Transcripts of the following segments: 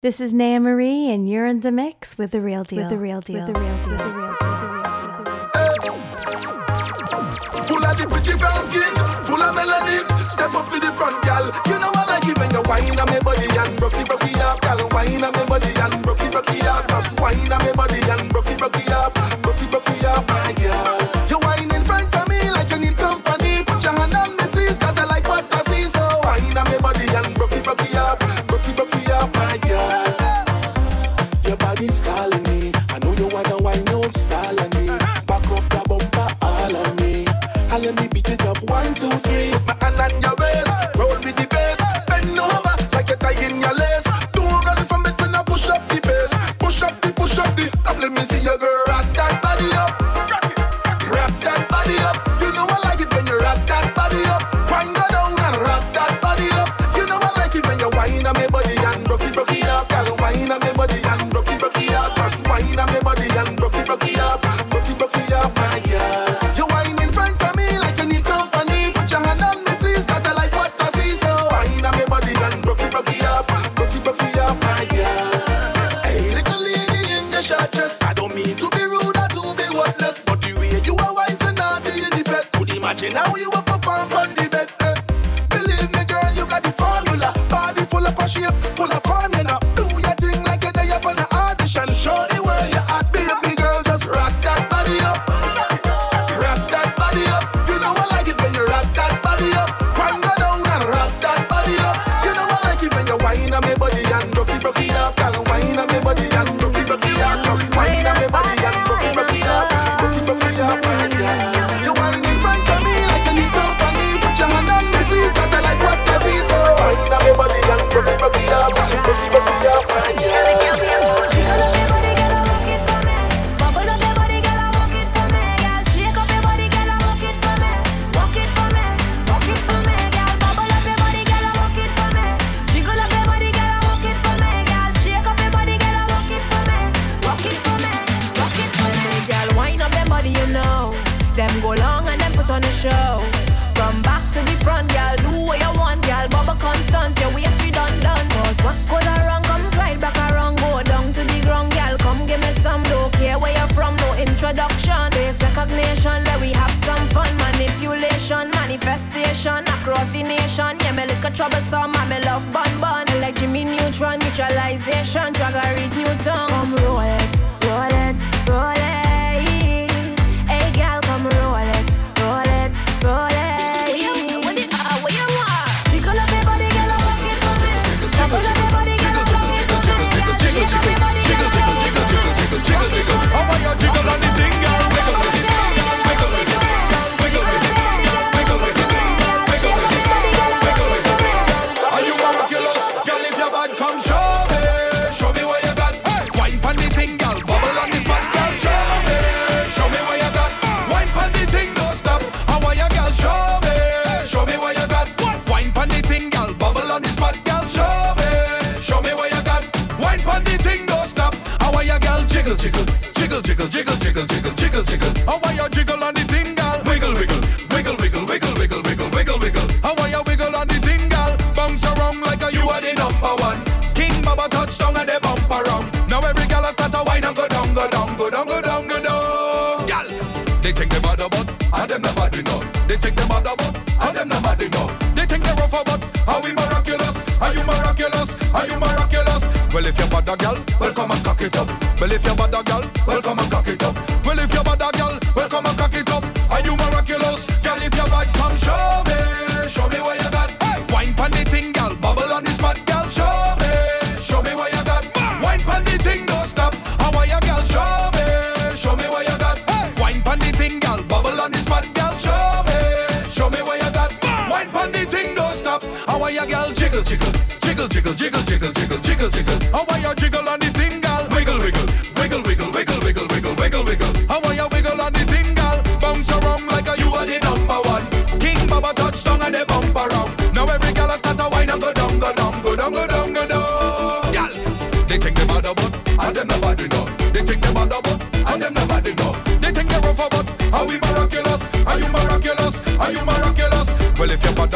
This is Naya Marie, and you're in the mix with the real deal. With the real deal. With the real deal. With the real deal. Full of the pretty brown skin, full of melanin. Step up to the front, gal. You know I like it when you whine on my body and rocky, rocky off, gal. Whine on my body and rocky, rocky ah, off. Just whine on my body and rocky, rocky off. across the nation. Yeah, me look a troublesome, and me love bun bun. I like Jimmy Neutron, neutralization, drag a read Newton. Come roll. Are you miraculous? Well, if you're bad girl, gal, well come and cock it up. Well, if you're bad girl, gal, well come and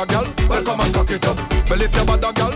a girl, well come and cock it up. Well if you bad a girl,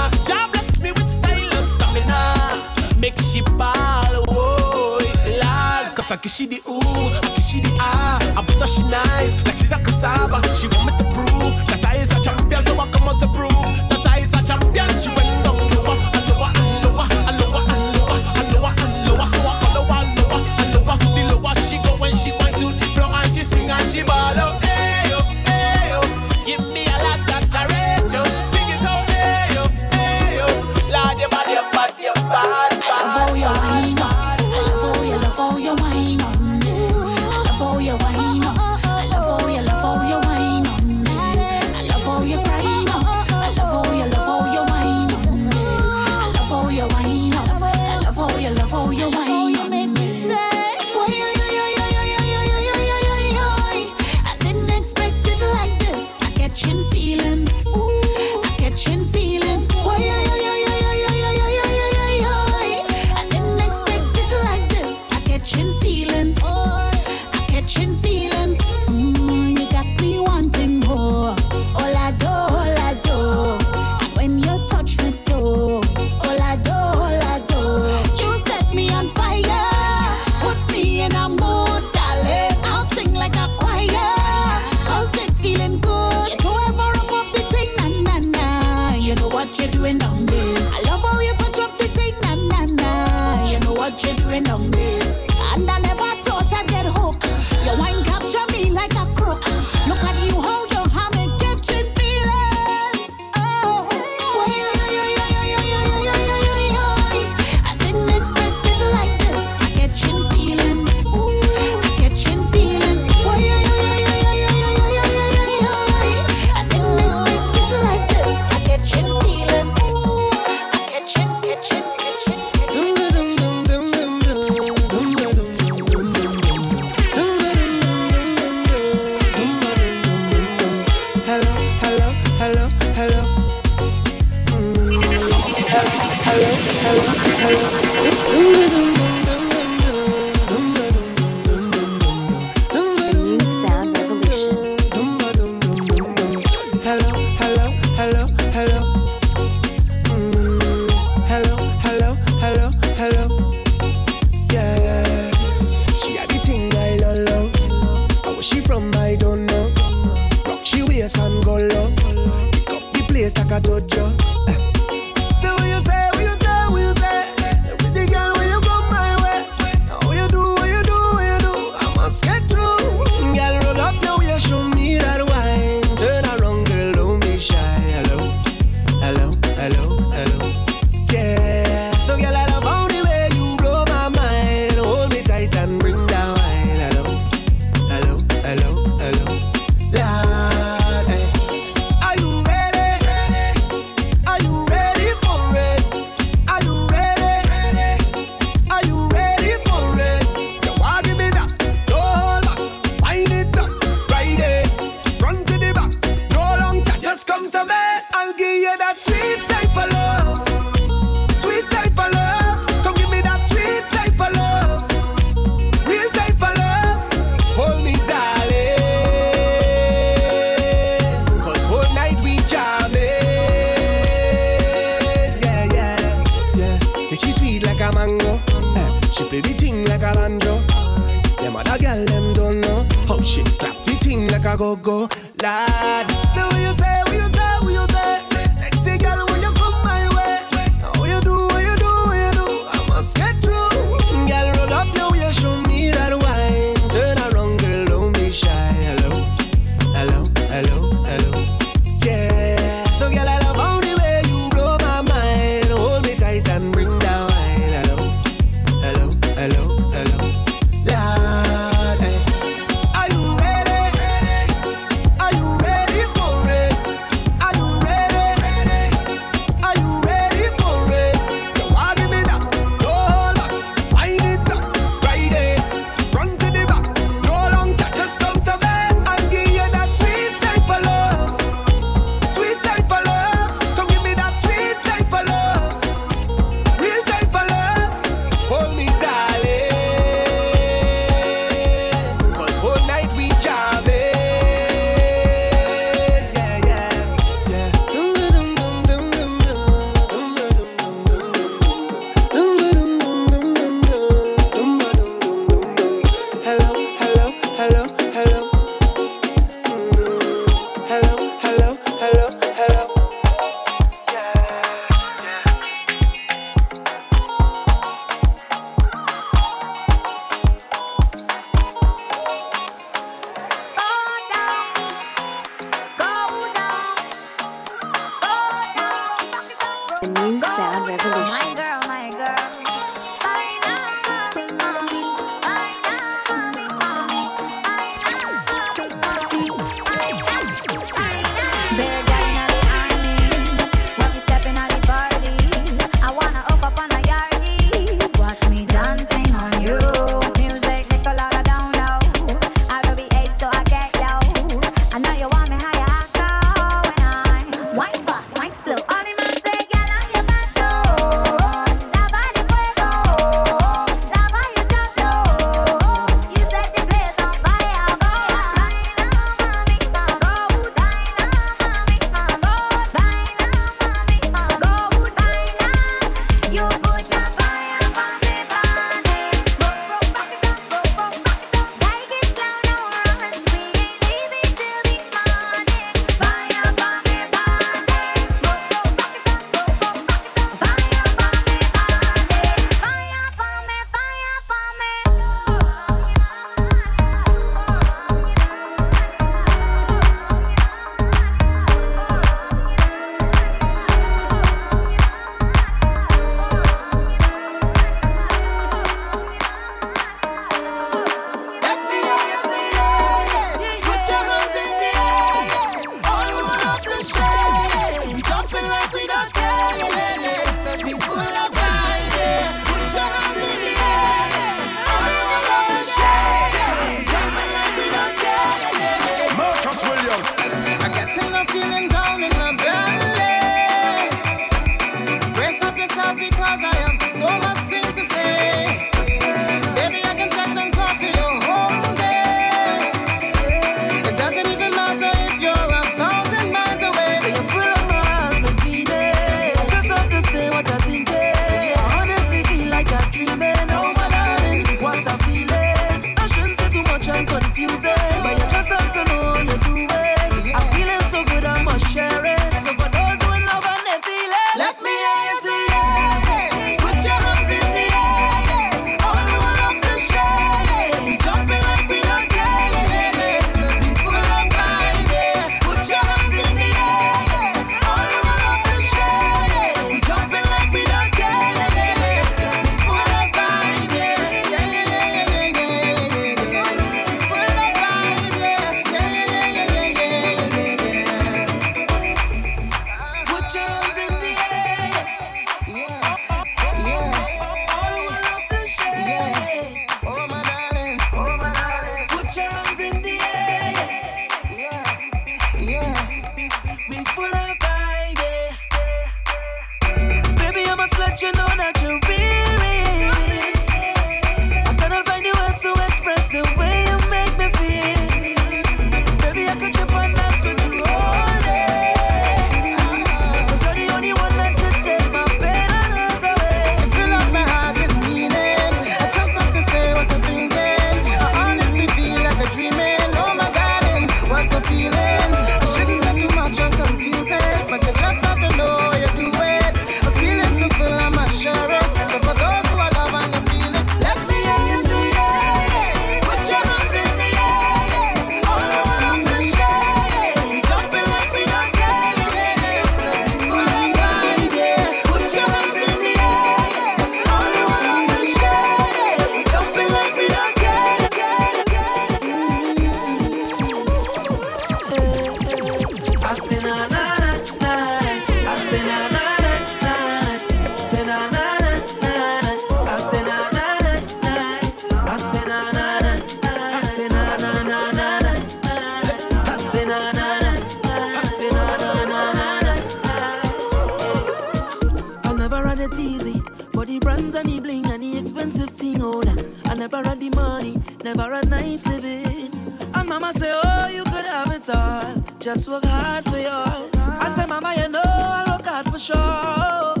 it easy for the brands and the bling and the expensive thing. Oh. I never had the money, never had nice living. And mama say, Oh, you could have it all. Just work hard for yours. I say, Mama, you know I work hard for sure.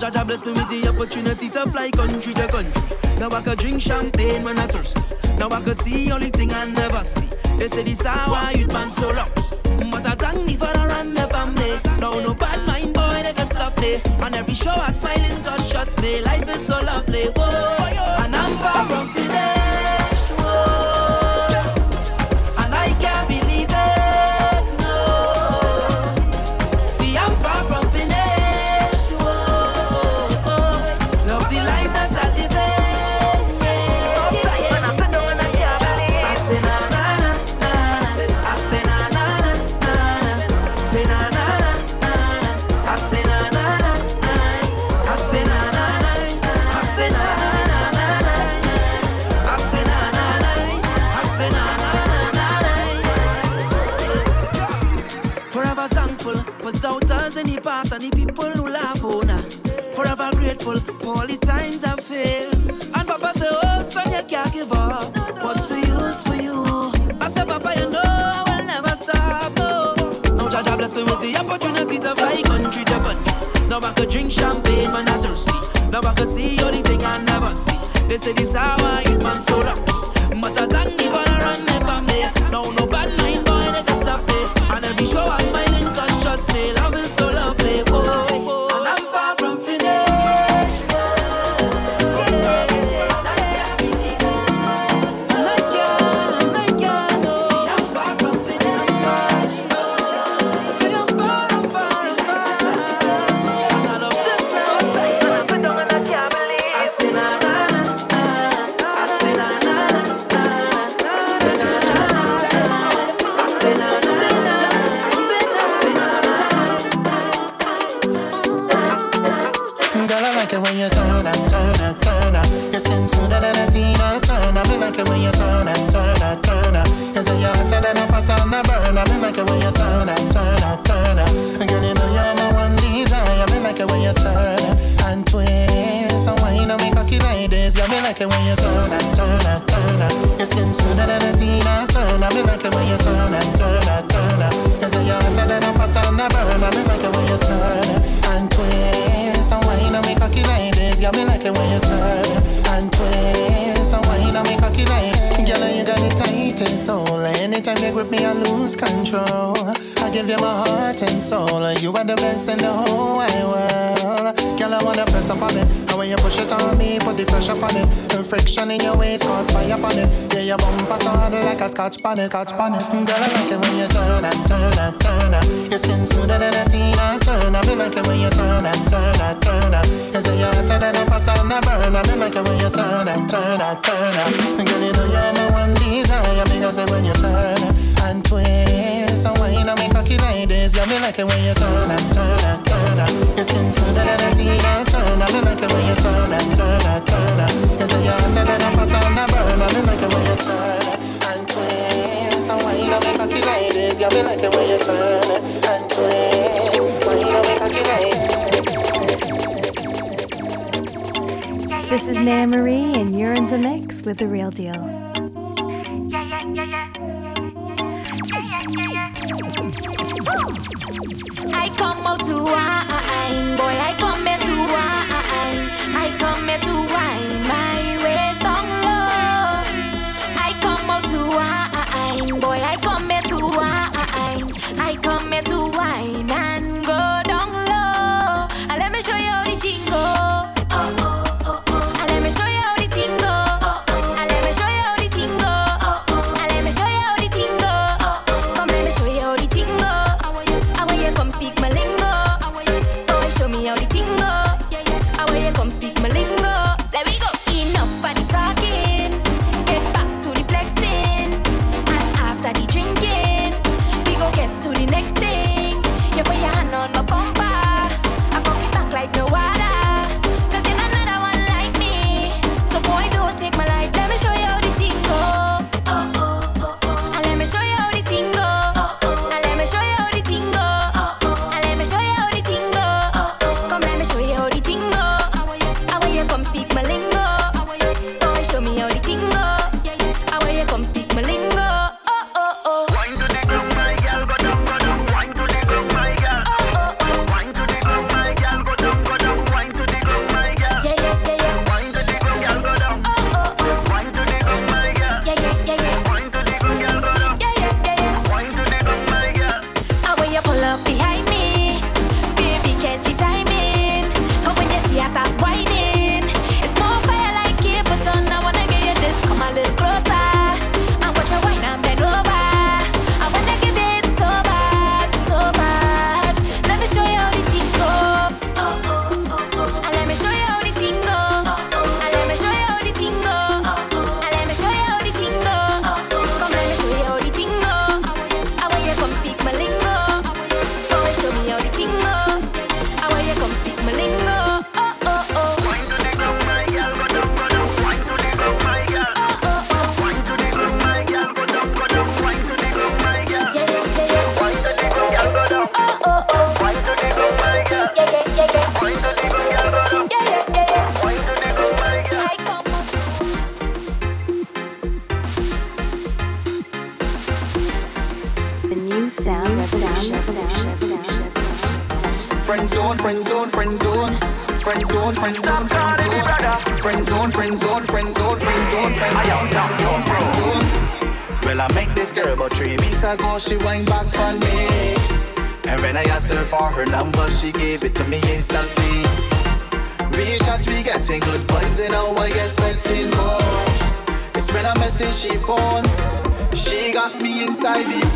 Jah Jah bless me with the opportunity to fly country to country. Now I could drink champagne when I thirsty. Now I could see only thing I never see. They say this how I youth man so long. But I thank the father and the family. Now no bad mind boy they can stop me. On every show I smiling cause trust me, life is so lovely. Whoa. And I'm far from finished. Grateful for all the times I failed. And Papa say, Oh, son, you can't give up. What's for you is for you. I say, Papa, you know I will never stop. No. Now, Jah Jah bless me with the opportunity to fly country to country. Now I could drink champagne when I thirsty. Now I could see all the thing I never see. They say this how I eat man so lucky. Like it when you turn and turn and turn. Your skin smoother than a Tina Turner. Me like it when you turn and turn and turn up. You say you're hotter than a pot on a burner. Me like it when you turn and twist and wine and make cocky like this. Yeah, me like it when you turn and twist and wine and make cocky like Girl, you got the tightest soul. Anytime you grip me, I lose control. I give you my heart and soul. You are the best in the whole wide world. Girl, I wanna press up on it. And when you push it on me, put the pressure on it. The friction in your waist cause fire on it. Yeah, your bumper sound like a scotch bonnet, scotch bonnet. Girl, I like it when you turn and turn and turn. Your skin smoother than a Tina Turner. Me like it when you turn and turn and turn. You say you're hotter than a pot on a burner. Me like it when you turn and turn and turn. Girl, you know you're my one desire. Because when you turn and twist and wine and cocky like this. Yeah, me like it when you turn and turn and turn and your skin smoother than a tea and turn. And me like it when you turn and turn and turn and you say you're hotter than a pot on. And me like it when you turn and This is Nan Marie, and you're in the mix with the real deal. I come out to wine, boy. I come here to wine. I come here to inside need.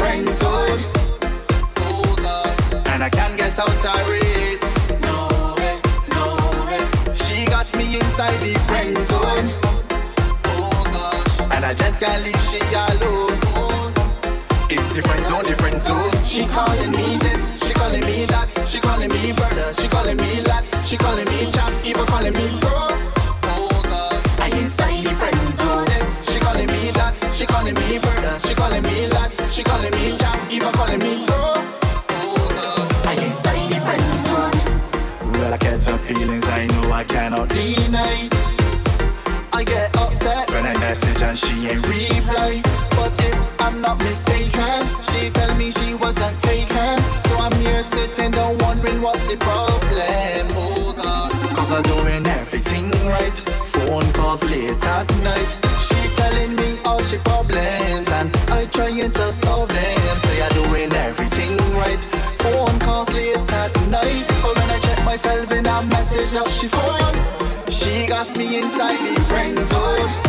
night. I get upset when I message and she ain't reply. But if I'm not mistaken, she tell me she wasn't taken. So I'm here sitting down wondering what's the problem. Oh on, cause I'm doing everything right. Phone calls late at night. She telling me all she problems and I trying to solve them. Say I'm doing everything right. Phone calls late at night. But when I check myself in a message that she phone got me inside the friend zone.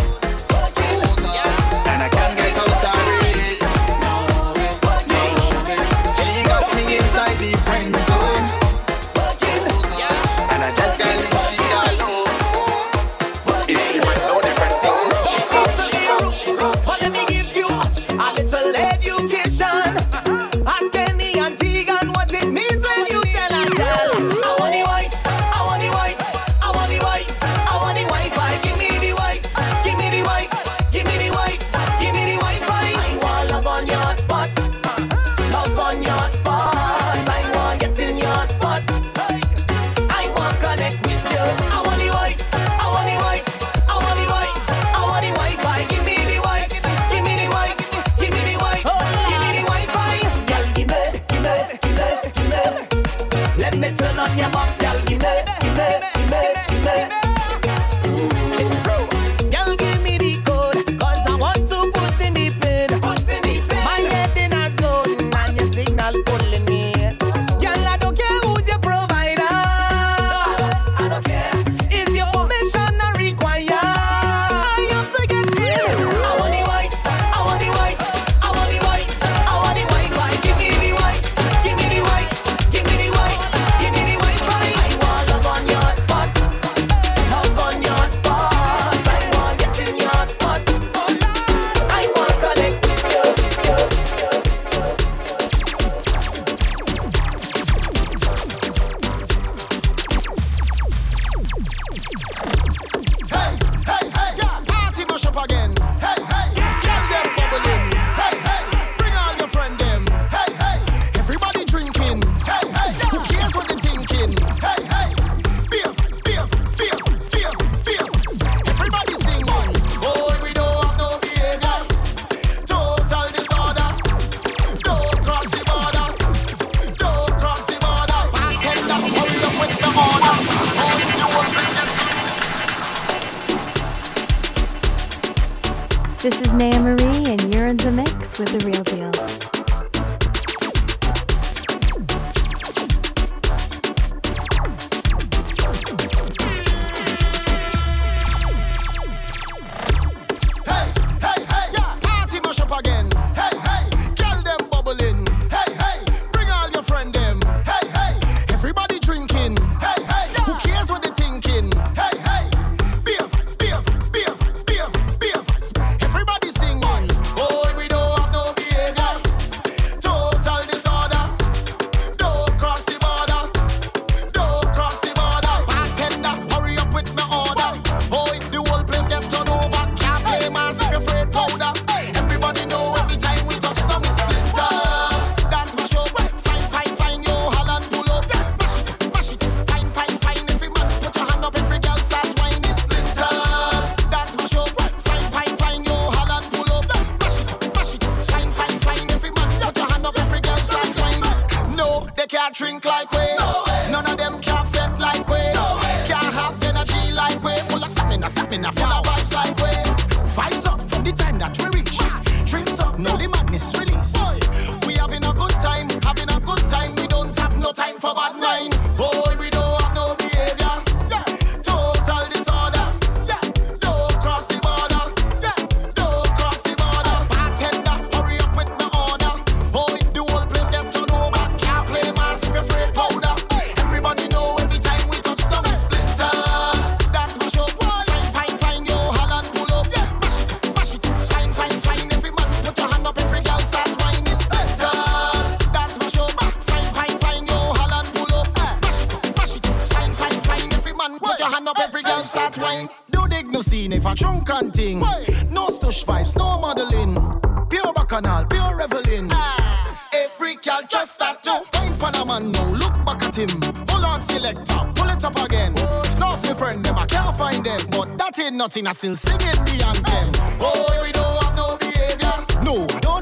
nothing, nothing. I still singing the anthem. Oh, we don't have no behavior. No, don't.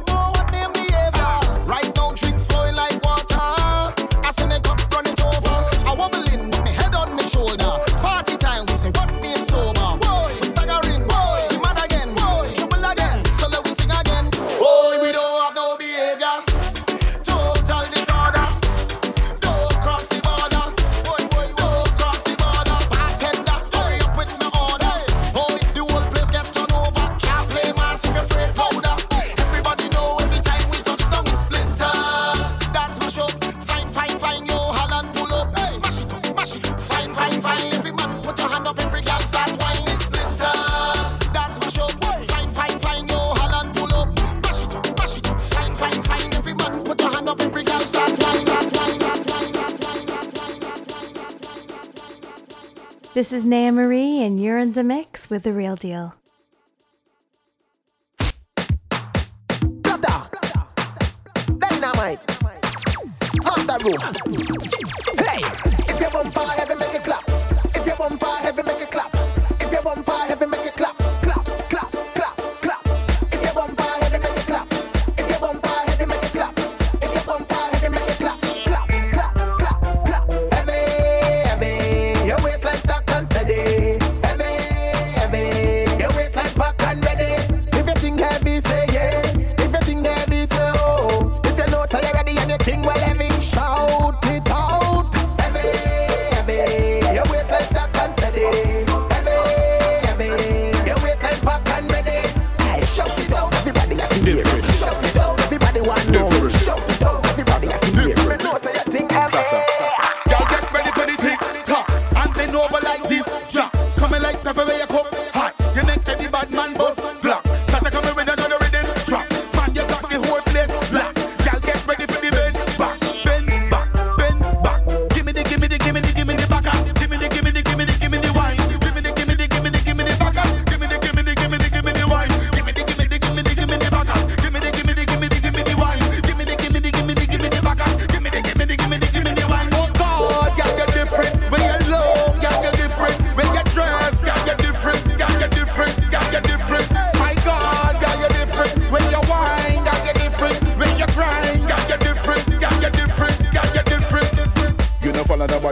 This is Naya Marie, and you're in the mix with The Real Deal. Hey, if you heavy, make it clap. If you heavy, make it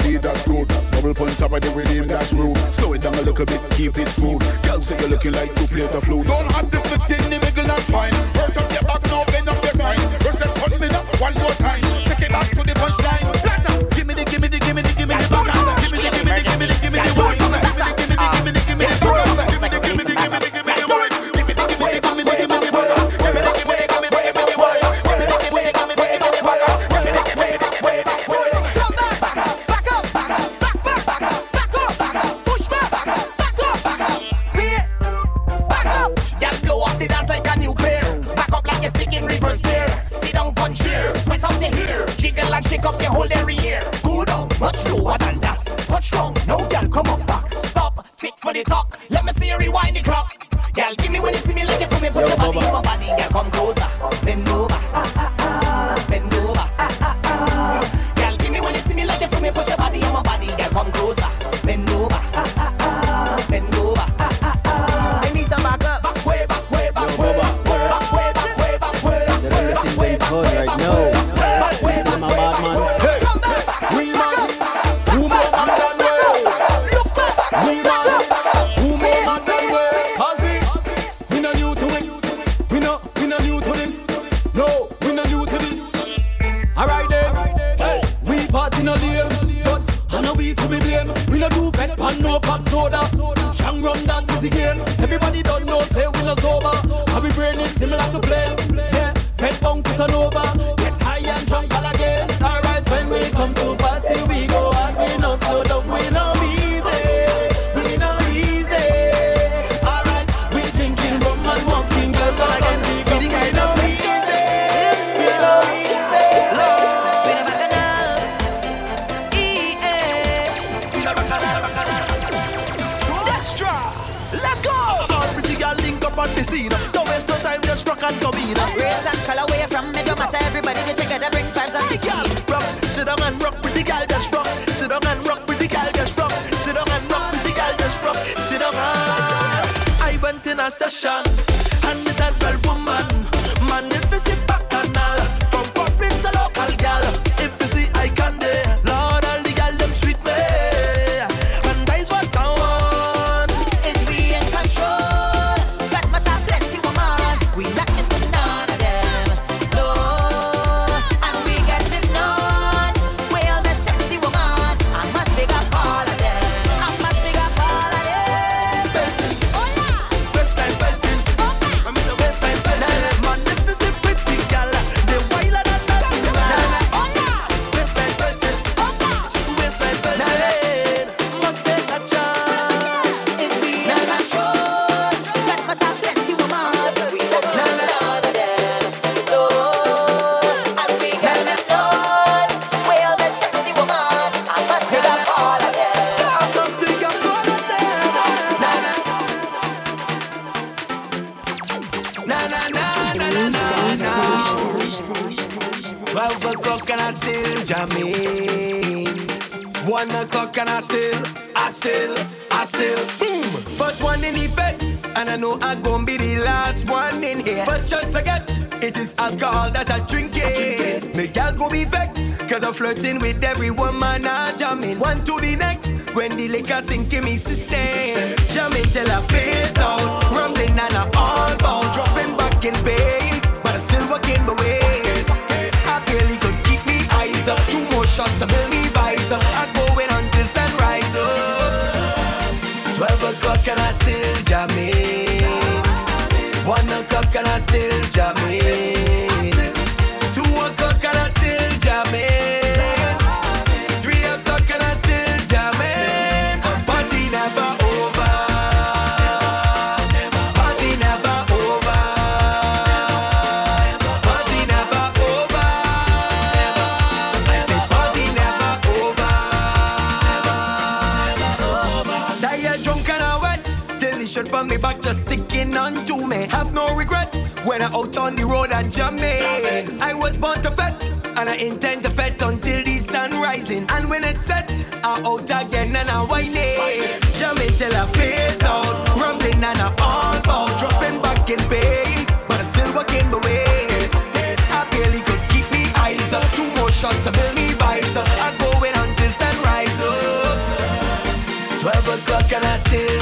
body, that's rude. Double punch up at the rhythm, that's rude. Slow it down a little bit, keep it smooth. Girls say you're looking like two plate of flute Don't have this thing, the middle not fine. Hurt up your back now, bend up your spine. First it, put me up one more time. Take it back to the punchline. in a session. And that girl woman, man, if you sit back. Flirting with every woman, I jamming. One to the next, when the liquor sink in me system. Jamming till I feel. on the road and jamming. I was born to fet, and I intend to fet until the sun rising. And when it's set, I'm out again and I whining. Jamming till I face out, rumbling and I'm all out, dropping back in pace, but I'm still working my ways. I barely could keep me eyes up, two more shots to build me visor. I'm going until sunrise. Twelve o'clock and I still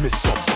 miss something.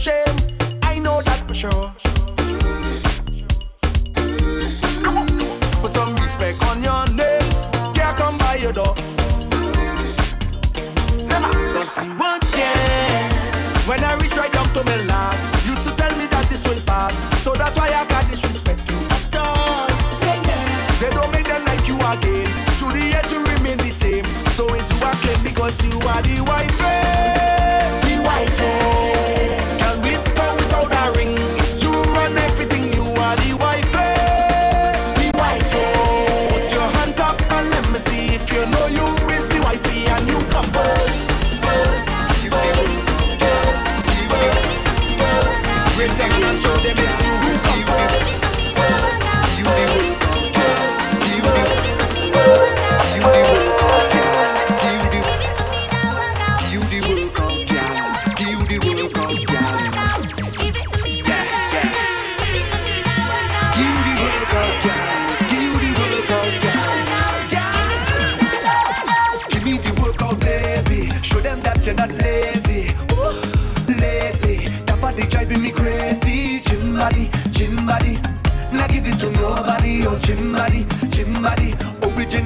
shame. I know that for sure. Put some respect on your name. Can't come by your door. Never. But see one day, when I reach right up to my last, used to tell me that this will pass. So that's why I got disrespect you. Yeah, yeah. They don't make them like you again. Through the years you remain the same. So it's you I claim because you are the white friend.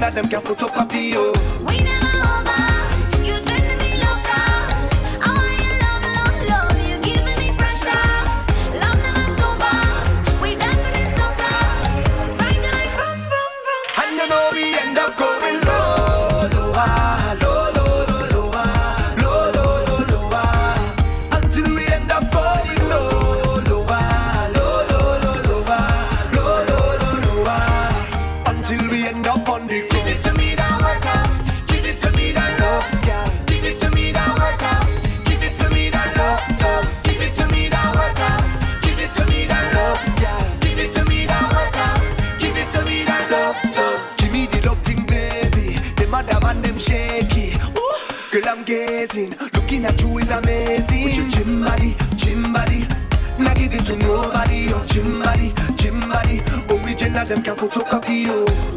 that them can photocopy you. Oh. them can copy you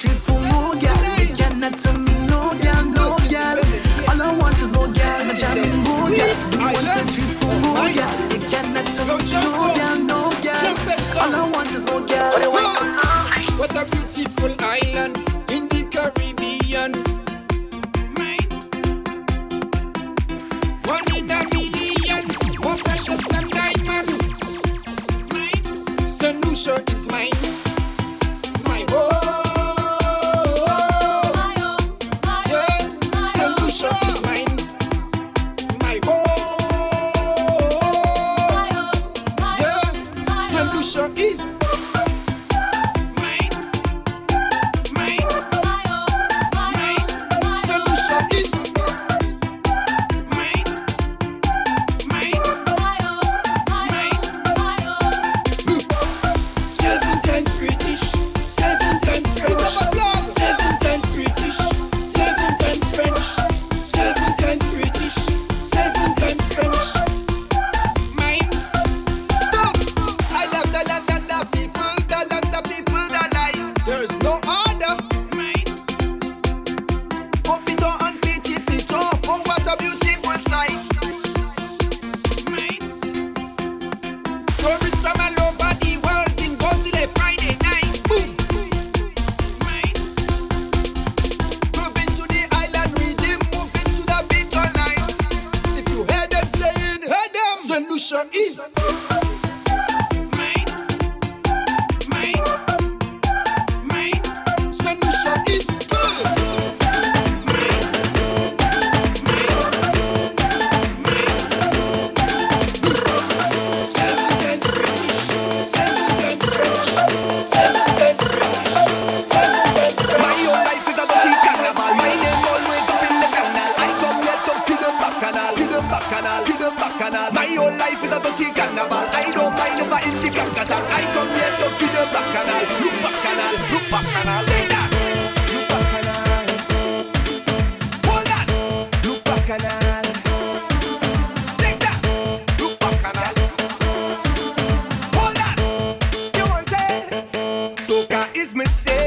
treat for more, girl. You cannot tell me. myself.